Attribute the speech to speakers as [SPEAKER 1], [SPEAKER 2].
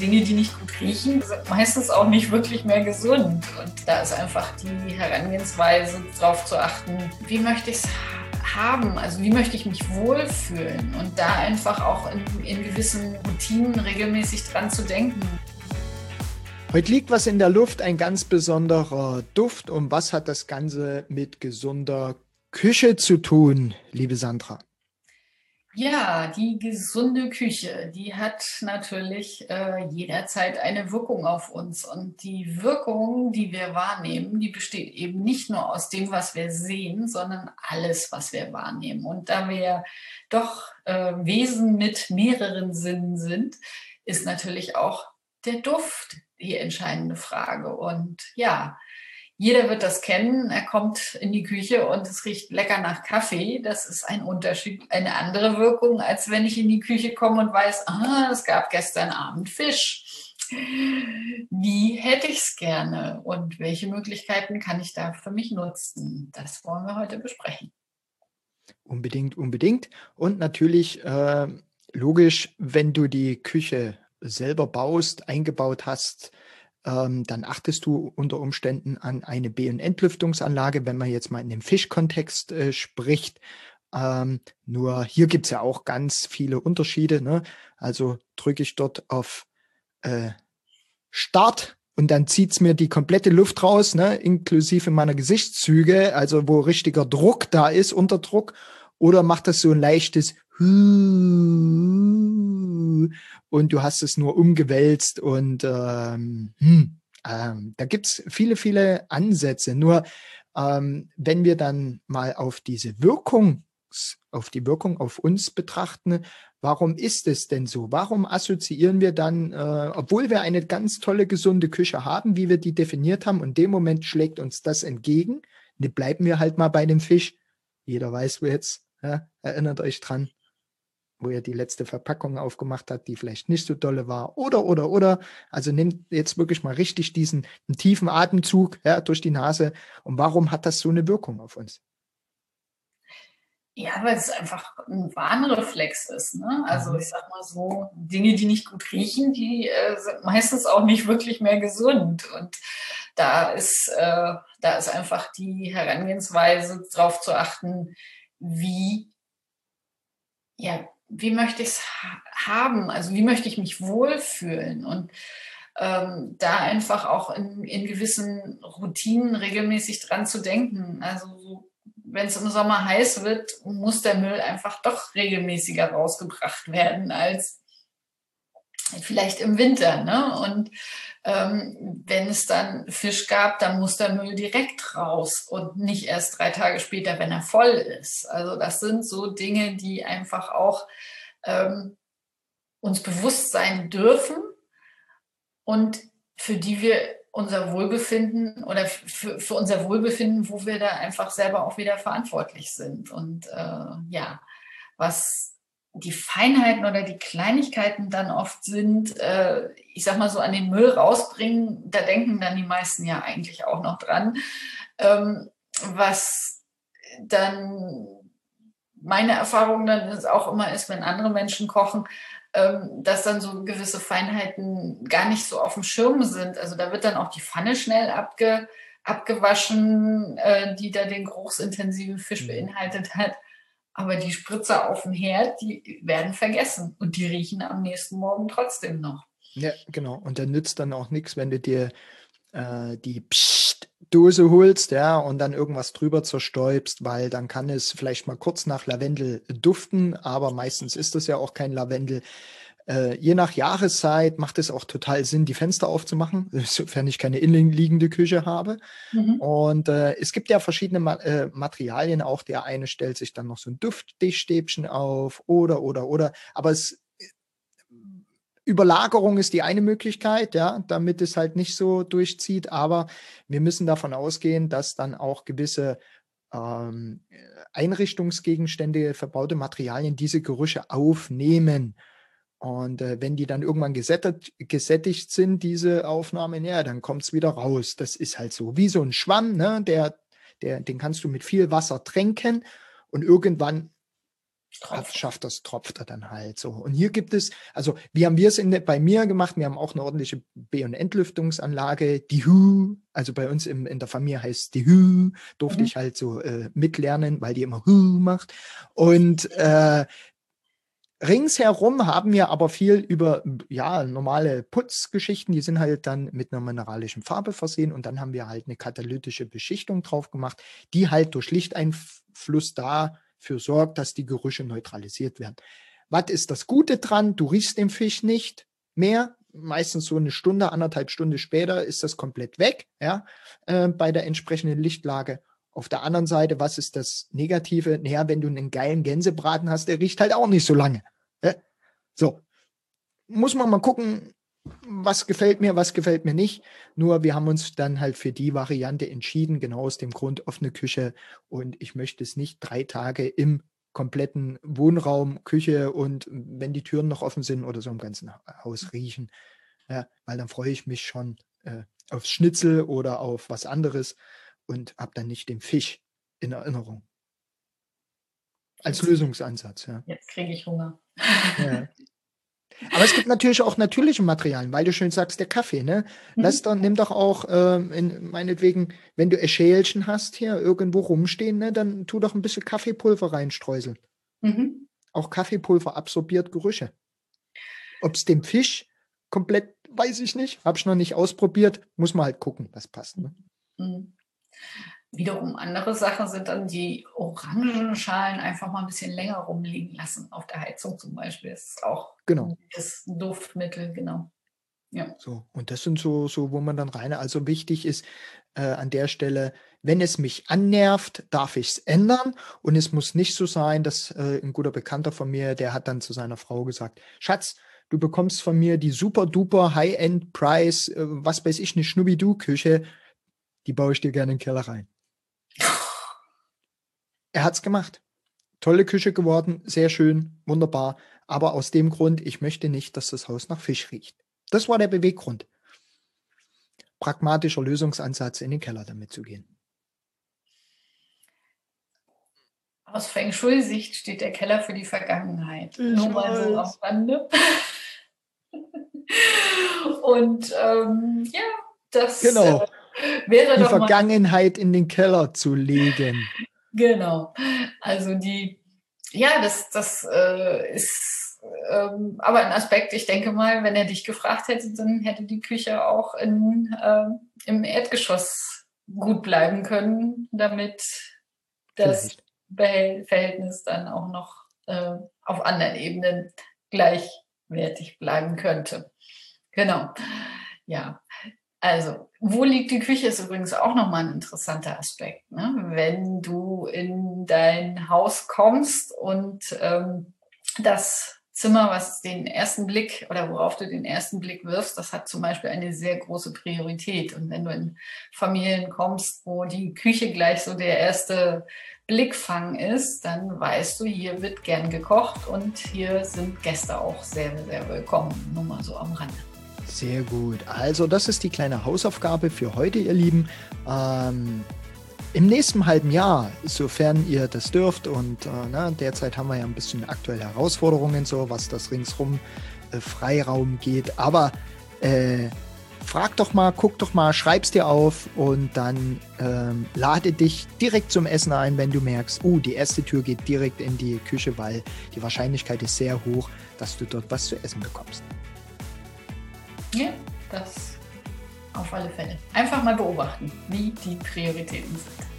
[SPEAKER 1] Dinge, die nicht gut riechen, sind meistens auch nicht wirklich mehr gesund. Und da ist einfach die Herangehensweise, darauf zu achten, wie möchte ich es haben, also wie möchte ich mich wohlfühlen und da einfach auch in, in gewissen Routinen regelmäßig dran zu denken.
[SPEAKER 2] Heute liegt was in der Luft, ein ganz besonderer Duft. Und was hat das Ganze mit gesunder Küche zu tun, liebe Sandra?
[SPEAKER 1] Ja, die gesunde Küche, die hat natürlich äh, jederzeit eine Wirkung auf uns. Und die Wirkung, die wir wahrnehmen, die besteht eben nicht nur aus dem, was wir sehen, sondern alles, was wir wahrnehmen. Und da wir doch äh, Wesen mit mehreren Sinnen sind, ist natürlich auch der Duft die entscheidende Frage. Und ja, jeder wird das kennen. Er kommt in die Küche und es riecht lecker nach Kaffee. Das ist ein Unterschied, eine andere Wirkung, als wenn ich in die Küche komme und weiß, ah, es gab gestern Abend Fisch. Wie hätte ich es gerne und welche Möglichkeiten kann ich da für mich nutzen? Das wollen wir heute besprechen.
[SPEAKER 2] Unbedingt, unbedingt. Und natürlich äh, logisch, wenn du die Küche selber baust, eingebaut hast, ähm, dann achtest du unter Umständen an eine B- und Entlüftungsanlage, wenn man jetzt mal in dem Fischkontext äh, spricht. Ähm, nur hier gibt es ja auch ganz viele Unterschiede. Ne? Also drücke ich dort auf äh, Start und dann zieht es mir die komplette Luft raus, ne? inklusive meiner Gesichtszüge, also wo richtiger Druck da ist, Unterdruck. Oder macht das so ein leichtes und du hast es nur umgewälzt und ähm, hm, ähm, da gibt's viele, viele Ansätze. Nur ähm, wenn wir dann mal auf diese Wirkung, auf die Wirkung auf uns betrachten, warum ist es denn so? Warum assoziieren wir dann, äh, obwohl wir eine ganz tolle, gesunde Küche haben, wie wir die definiert haben, und dem Moment schlägt uns das entgegen, ne, bleiben wir halt mal bei dem Fisch. Jeder weiß, wo jetzt, ja, erinnert euch dran wo er die letzte Verpackung aufgemacht hat, die vielleicht nicht so dolle war. Oder, oder, oder. Also nimmt jetzt wirklich mal richtig diesen tiefen Atemzug ja, durch die Nase. Und warum hat das so eine Wirkung auf uns?
[SPEAKER 1] Ja, weil es einfach ein Warnreflex ist. Ne? Also mhm. ich sag mal so, Dinge, die nicht gut riechen, die äh, sind meistens auch nicht wirklich mehr gesund. Und da ist, äh, da ist einfach die Herangehensweise darauf zu achten, wie ja, wie möchte ich es haben? Also wie möchte ich mich wohlfühlen? Und ähm, da einfach auch in, in gewissen Routinen regelmäßig dran zu denken. Also wenn es im Sommer heiß wird, muss der Müll einfach doch regelmäßiger rausgebracht werden als vielleicht im Winter. Ne? Und ähm, wenn es dann Fisch gab, dann muss der Müll direkt raus und nicht erst drei Tage später, wenn er voll ist. Also das sind so Dinge, die einfach auch ähm, uns bewusst sein dürfen und für die wir unser Wohlbefinden oder für, für unser Wohlbefinden, wo wir da einfach selber auch wieder verantwortlich sind. Und äh, ja, was die Feinheiten oder die Kleinigkeiten dann oft sind, äh, ich sag mal so an den Müll rausbringen, da denken dann die meisten ja eigentlich auch noch dran. Ähm, was dann meine Erfahrung dann ist auch immer ist, wenn andere Menschen kochen, ähm, dass dann so gewisse Feinheiten gar nicht so auf dem Schirm sind. Also da wird dann auch die Pfanne schnell abge, abgewaschen, äh, die da den geruchsintensiven Fisch mhm. beinhaltet hat. Aber die Spritzer auf dem Herd, die werden vergessen und die riechen am nächsten Morgen trotzdem noch.
[SPEAKER 2] Ja, genau. Und dann nützt dann auch nichts, wenn du dir äh, die Psst-Dose holst, ja, und dann irgendwas drüber zerstäubst, weil dann kann es vielleicht mal kurz nach Lavendel duften, aber meistens ist das ja auch kein Lavendel. Äh, je nach Jahreszeit macht es auch total Sinn, die Fenster aufzumachen, sofern ich keine innenliegende Küche habe. Mhm. Und äh, es gibt ja verschiedene Ma äh, Materialien auch. Der eine stellt sich dann noch so ein Duftdichtstäbchen auf oder, oder, oder. Aber es Überlagerung ist die eine Möglichkeit, ja, damit es halt nicht so durchzieht. Aber wir müssen davon ausgehen, dass dann auch gewisse ähm, Einrichtungsgegenstände, verbaute Materialien diese Gerüche aufnehmen. Und äh, wenn die dann irgendwann gesättigt, gesättigt sind, diese Aufnahmen, ja, dann kommt es wieder raus. Das ist halt so. Wie so ein Schwamm, ne? der, der, den kannst du mit viel Wasser tränken und irgendwann Tropft. schafft das, tropft er dann halt so. Und hier gibt es, also wie haben wir es in, bei mir gemacht? Wir haben auch eine ordentliche B- und Entlüftungsanlage, die Hü, also bei uns im, in der Familie heißt die Hü, durfte mhm. ich halt so äh, mitlernen, weil die immer Hü macht. Und äh, ringsherum haben wir aber viel über ja normale Putzgeschichten, die sind halt dann mit einer mineralischen Farbe versehen und dann haben wir halt eine katalytische Beschichtung drauf gemacht, die halt durch Lichteinfluss da dafür sorgt, dass die Gerüche neutralisiert werden. Was ist das Gute dran? Du riechst den Fisch nicht mehr. Meistens so eine Stunde, anderthalb Stunden später ist das komplett weg, ja, äh, bei der entsprechenden Lichtlage. Auf der anderen Seite, was ist das Negative? Naja, wenn du einen geilen Gänsebraten hast, der riecht halt auch nicht so lange. So. Muss man mal gucken, was gefällt mir, was gefällt mir nicht. Nur wir haben uns dann halt für die Variante entschieden, genau aus dem Grund offene Küche. Und ich möchte es nicht drei Tage im kompletten Wohnraum, Küche und wenn die Türen noch offen sind oder so im ganzen Haus riechen. Ja, weil dann freue ich mich schon äh, aufs Schnitzel oder auf was anderes und habe dann nicht den Fisch in Erinnerung. Als Lösungsansatz, ja.
[SPEAKER 1] Jetzt kriege ich Hunger.
[SPEAKER 2] Ja. Aber es gibt natürlich auch natürliche Materialien, weil du schön sagst, der Kaffee, ne? Mhm. Lass doch, nimm doch auch, ähm, in, meinetwegen, wenn du Schälchen hast hier irgendwo rumstehen, ne, dann tu doch ein bisschen Kaffeepulver reinstreuseln. Mhm. Auch Kaffeepulver absorbiert Gerüche. Ob es dem Fisch komplett, weiß ich nicht, habe ich noch nicht ausprobiert, muss man halt gucken, was passt. Ne? Mhm.
[SPEAKER 1] Wiederum andere Sachen sind dann die Orangenschalen einfach mal ein bisschen länger rumliegen lassen, auf der Heizung zum Beispiel. Das ist auch
[SPEAKER 2] genau.
[SPEAKER 1] das Duftmittel, genau.
[SPEAKER 2] Ja. So, und das sind so, so, wo man dann rein. Also wichtig ist äh, an der Stelle, wenn es mich annervt, darf ich es ändern. Und es muss nicht so sein, dass äh, ein guter Bekannter von mir, der hat dann zu seiner Frau gesagt, Schatz, du bekommst von mir die super duper High-End Price, äh, was weiß ich, eine Schnubbi-Du-Küche, die baue ich dir gerne in den Keller rein. Er hat es gemacht. Tolle Küche geworden, sehr schön, wunderbar. Aber aus dem Grund, ich möchte nicht, dass das Haus nach Fisch riecht. Das war der Beweggrund. Pragmatischer Lösungsansatz, in den Keller damit zu gehen.
[SPEAKER 1] Aus Feng Shui-Sicht steht der Keller für die Vergangenheit. Ich Nur mal weiß. so am Rande. Und ähm, ja, das
[SPEAKER 2] genau. äh, wäre die Vergangenheit in den Keller zu legen.
[SPEAKER 1] Genau. Also die, ja, das, das äh, ist ähm, aber ein Aspekt, ich denke mal, wenn er dich gefragt hätte, dann hätte die Küche auch in, äh, im Erdgeschoss gut bleiben können, damit das Vielleicht. Verhältnis dann auch noch äh, auf anderen Ebenen gleichwertig bleiben könnte. Genau. Ja, also, wo liegt die Küche, ist übrigens auch nochmal ein interessanter Aspekt. Ne? Wenn du in dein Haus kommst und ähm, das Zimmer, was den ersten Blick oder worauf du den ersten Blick wirfst, das hat zum Beispiel eine sehr große Priorität. Und wenn du in Familien kommst, wo die Küche gleich so der erste Blickfang ist, dann weißt du, hier wird gern gekocht und hier sind Gäste auch sehr, sehr willkommen. Nur mal so am Rande.
[SPEAKER 2] Sehr gut. Also das ist die kleine Hausaufgabe für heute, ihr Lieben. Ähm, Im nächsten halben Jahr, sofern ihr das dürft, und äh, na, derzeit haben wir ja ein bisschen aktuelle Herausforderungen, so was das ringsrum äh, Freiraum geht. Aber äh, frag doch mal, guck doch mal, schreib's dir auf und dann ähm, lade dich direkt zum Essen ein, wenn du merkst, uh, die erste Tür geht direkt in die Küche, weil die Wahrscheinlichkeit ist sehr hoch, dass du dort was zu essen bekommst.
[SPEAKER 1] Ja, das auf alle Fälle. Einfach mal beobachten, wie die Prioritäten sind.